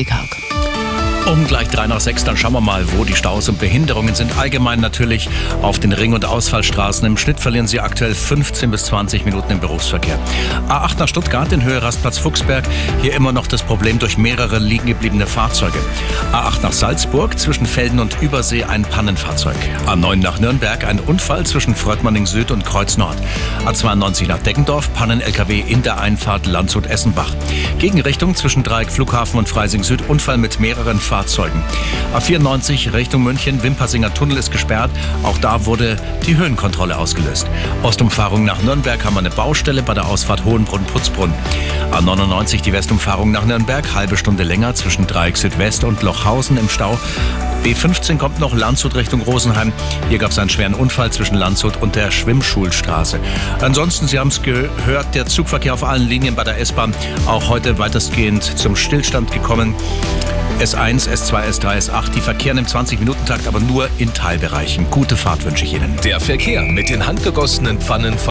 Hadi kalkın. Um gleich drei nach sechs, dann schauen wir mal, wo die Staus und Behinderungen sind. Allgemein natürlich auf den Ring- und Ausfallstraßen. Im Schnitt verlieren Sie aktuell 15 bis 20 Minuten im Berufsverkehr. A8 nach Stuttgart in Höhe Rastplatz Fuchsberg. Hier immer noch das Problem durch mehrere liegen gebliebene Fahrzeuge. A8 nach Salzburg zwischen Felden und Übersee ein Pannenfahrzeug. A9 nach Nürnberg ein Unfall zwischen Freudmanning Süd und Kreuz Nord. A92 nach Deggendorf Pannen-LKW in der Einfahrt Landshut-Essenbach. Gegenrichtung zwischen Dreieck Flughafen und Freising Süd Unfall mit mehreren Fahrzeugen. A94 Richtung München, Wimpersinger Tunnel ist gesperrt. Auch da wurde die Höhenkontrolle ausgelöst. Ostumfahrung nach Nürnberg haben wir eine Baustelle bei der Ausfahrt Hohenbrunn-Putzbrunn. A99 die Westumfahrung nach Nürnberg, halbe Stunde länger zwischen Dreieck Südwest und Lochhausen im Stau. B15 kommt noch Landshut Richtung Rosenheim. Hier gab es einen schweren Unfall zwischen Landshut und der Schwimmschulstraße. Ansonsten, Sie haben es gehört, der Zugverkehr auf allen Linien bei der S-Bahn auch heute weitestgehend zum Stillstand gekommen. S1, S2, S3, S8, die verkehren im 20-Minuten-Takt, aber nur in Teilbereichen. Gute Fahrt wünsche ich Ihnen. Der Verkehr mit den handgegossenen Pfannen